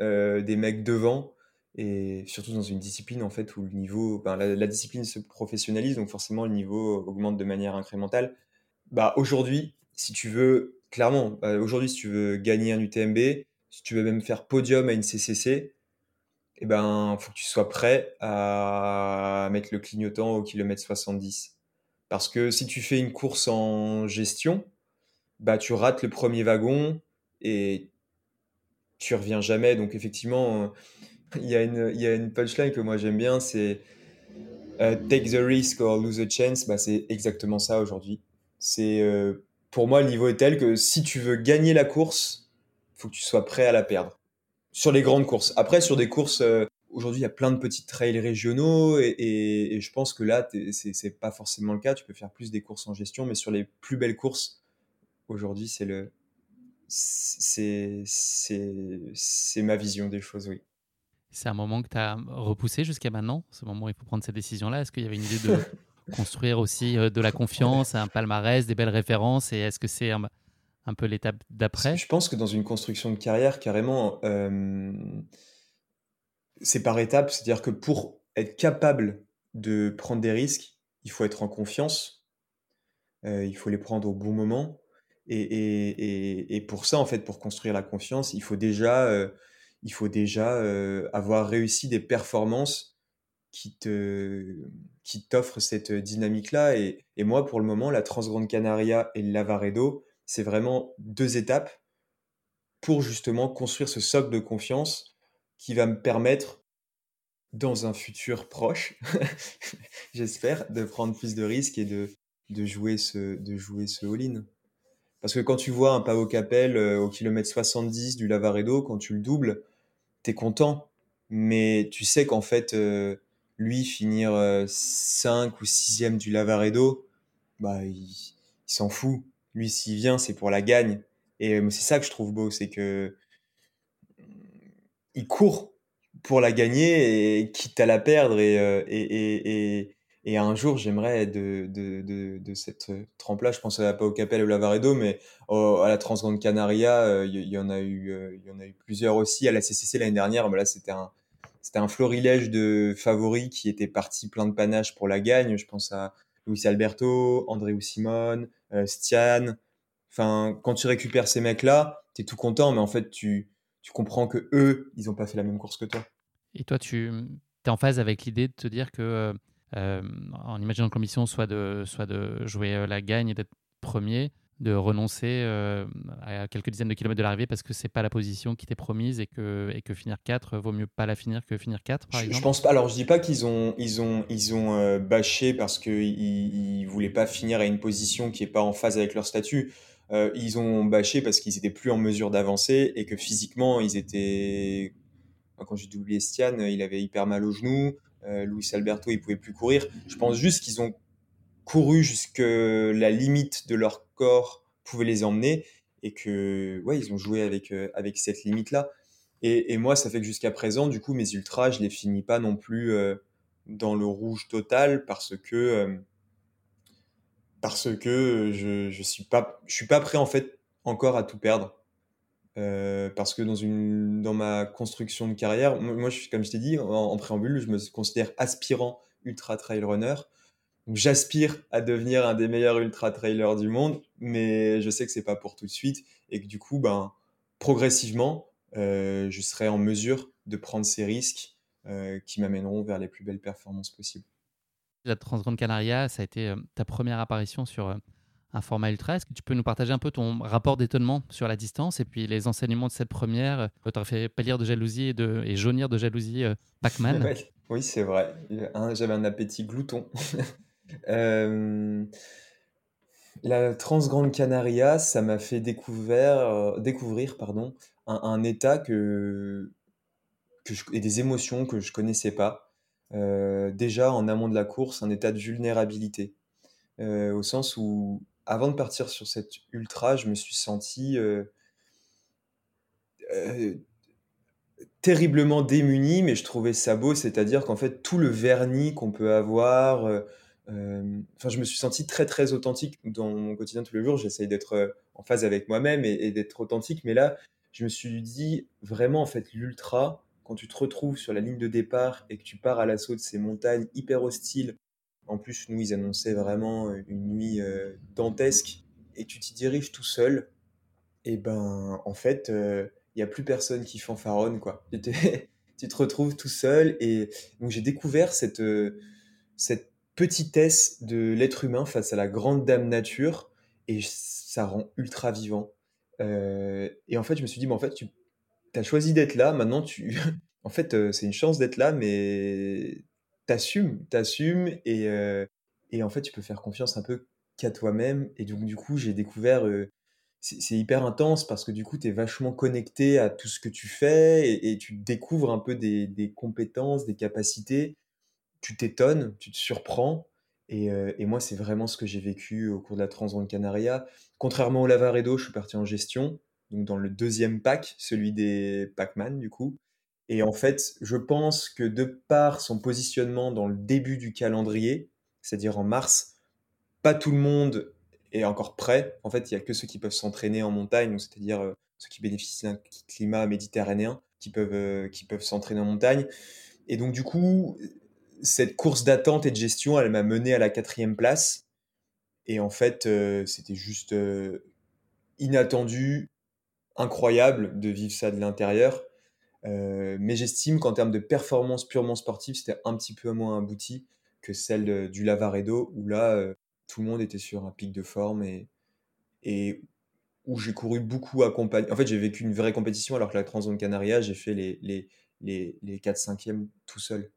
euh, des mecs devant, et surtout dans une discipline en fait où le niveau, la, discipline se professionnalise, donc forcément le niveau augmente de manière incrémentale. Bah aujourd'hui, si tu veux, clairement, bah, aujourd'hui si tu veux gagner un UTMB, si tu veux même faire podium à une CCC, eh ben faut que tu sois prêt à mettre le clignotant au kilomètre 70. Parce que si tu fais une course en gestion, bah tu rates le premier wagon et tu reviens jamais. Donc effectivement, euh, il y, a une, y a une punchline que moi j'aime bien, c'est euh, take the risk or lose a chance. Bah, c'est exactement ça aujourd'hui. C'est euh, pour moi le niveau est tel que si tu veux gagner la course, faut que tu sois prêt à la perdre. Sur les grandes courses. Après, sur des courses, aujourd'hui il y a plein de petits trails régionaux et, et je pense que là c'est pas forcément le cas. Tu peux faire plus des courses en gestion, mais sur les plus belles courses aujourd'hui c'est le c'est ma vision des choses, oui. C'est un moment que tu as repoussé jusqu'à maintenant, ce moment où il faut prendre cette décision-là? Est-ce qu'il y avait une idée de construire aussi euh, de la confiance, un palmarès, des belles références? Et est-ce que c'est un, peu l'étape d'après? Je pense que dans une construction de carrière, carrément, euh, c'est par étapes. C'est-à-dire que pour être capable de prendre des risques, il faut être en confiance. Euh, il faut les prendre au bon moment. Et, pour ça, en fait, pour construire la confiance, il faut déjà, euh, il faut déjà euh, avoir réussi des performances qui te qui t'offrent cette dynamique-là. Et, moi, pour le moment, la Transgrande Canaria et le Lavaredo, c'est vraiment deux étapes pour justement construire ce socle de confiance qui va me permettre, dans un futur proche, j'espère, de prendre plus de risques et de, de jouer ce, de jouer ce all-in. Parce que quand tu vois un Pavo Capel euh, au kilomètre 70 du Lavaredo, quand tu le doubles, t'es content. Mais tu sais qu'en fait, euh, lui, finir 5 euh, ou 6e du Lavaredo, bah, il, s'en fout. Lui, s'il vient, c'est pour la gagne. Et c'est ça que je trouve beau, c'est que il court pour la gagner et quitte à la perdre. Et, et, et un jour, j'aimerais de, de, de, de cette euh, trempe-là, je pense à, pas au Capel ou Lavaredo, mais à la Transgrande Canaria, euh, il y, en a eu, euh, il y en a eu plusieurs aussi. À la CCC l'année dernière, là, c'était un, un florilège de favoris qui étaient partis plein de panache pour la gagne. Je pense à Luis Alberto, André Simone, Stian. Enfin, quand tu récupères ces mecs-là, tu es tout content, mais en fait, tu, tu comprends que eux, ils n'ont pas fait la même course que toi. Et toi, tu es en phase avec l'idée de te dire que euh, en imaginant que l'ambition soit de, soit de jouer euh, la gagne et d'être premier, de renoncer euh, à quelques dizaines de kilomètres de l'arrivée parce que c'est pas la position qui t'est promise et que, et que finir 4 vaut mieux pas la finir que finir 4 par je, exemple. je pense pas. Alors je dis pas qu'ils ont ils ont ils ont bâché parce qu'ils ils voulaient pas finir à une position qui est pas en phase avec leur statut. Ils ont bâché parce qu'ils étaient plus en mesure d'avancer et que physiquement ils étaient quand j'ai doublé Stian il avait hyper mal au genou. euh, Luis Alberto, il pouvait plus courir. Je pense juste qu'ils ont couru jusque la limite de leur corps pouvait les emmener et que ouais, ils ont joué avec euh, avec cette limite là. Et, moi, ça fait que jusqu'à présent, du coup, mes ultras, je les finis pas non plus euh, dans le rouge total parce que parce que je je suis pas je suis pas prêt en fait encore à tout perdre. Euh, parce que dans, ma construction de carrière, moi, comme je t'ai dit en, préambule, je me considère aspirant ultra trail runner. J'aspire à devenir un des meilleurs ultra trailers du monde, mais je sais que c'est pas pour tout de suite et que du coup, ben, progressivement, euh, je serai en mesure de prendre ces risques euh, qui m'amèneront vers les plus belles performances possibles. La Transgrande Canaria, ça a été ta première apparition sur un format ultra. Est-ce que tu peux nous partager un peu ton rapport d'étonnement sur la distance et puis les enseignements de cette première euh, Tu as fait pâlir de jalousie et, jaunir de jalousie euh, Pac-Man? Oui, c'est vrai. J'avais un appétit glouton. euh, la Transgrande Canaria, ça m'a fait découvrir, pardon, un, état que, et des émotions que je connaissais pas. Déjà en amont de la course, un état de vulnérabilité, au sens où avant de partir sur cette ultra, je me suis senti, heu heu, terriblement démuni, mais je trouvais ça beau. C'est-à-dire qu'en fait, tout le vernis qu'on peut avoir, heu, hem, enfin, je me suis senti très, très authentique dans mon quotidien tous les jours. J'essaye d'être, en phase avec moi-même et et d'être authentique, mais là, je me suis dit: «Vraiment, en fait, l'ultra, quand tu te retrouves sur la ligne de départ et que tu pars à l'assaut de ces montagnes hyper hostiles» en plus, nous, ils annonçaient vraiment, une nuit, heu, dantesque. Et tu t'y diriges tout seul. Et ben, en fait, il y a plus personne qui fanfaronne, quoi. Tu te tu te retrouves tout seul. Et donc j'ai découvert cette, heu, cette petitesse de l'être humain face à la grande dame nature. Et ça rend ultra vivant. Heu et en fait, je me suis dit: «Mais en fait, tu as choisi d'être là, maintenant tu en fait, c'est une chance d'être là, mais t'assumes, t'assumes et heu et en fait, tu peux faire confiance un peu qu'à toi-même» et donc du coup, j'ai découvert, heu, c'est hyper intense parce que du coup, tu es vachement connecté à tout ce que tu fais et tu découvres un peu des compétences, des capacités. Tu t'étonnes, tu te surprends et heu et moi, c'est vraiment ce que j'ai vécu au cours de la Transgrande Canaria. Contrairement au Lavaredo, je suis parti en gestion, donc dans le deuxième pack, celui des packman, du coup et en fait, je pense que de par son positionnement dans le début du calendrier, c'est-à-dire en mars, pas tout le monde est encore prêt. En fait, il y a que ceux qui peuvent s'entraîner en montagne, c'est-à-dire, heu, ceux qui bénéficient d'un climat méditerranéen, qui peuvent, heu, qui peuvent s'entraîner en montagne. Et donc du coup, cette course d'attente et de gestion, elle m'a mené à la quatrième place. Et en fait, heu, c'était juste, inattendu, incroyable de vivre ça de l'intérieur, mais j'estime qu'en termes de performance purement sportive, c'était un petit peu moins abouti que celle, du Lavaredo où là, heu, tout le monde était sur un pic de forme et où j'ai couru beaucoup accompagné en fait, j'ai vécu une vraie compétition alors que la Transgrande Canaria, j'ai fait les les les les 4-5e tout seul.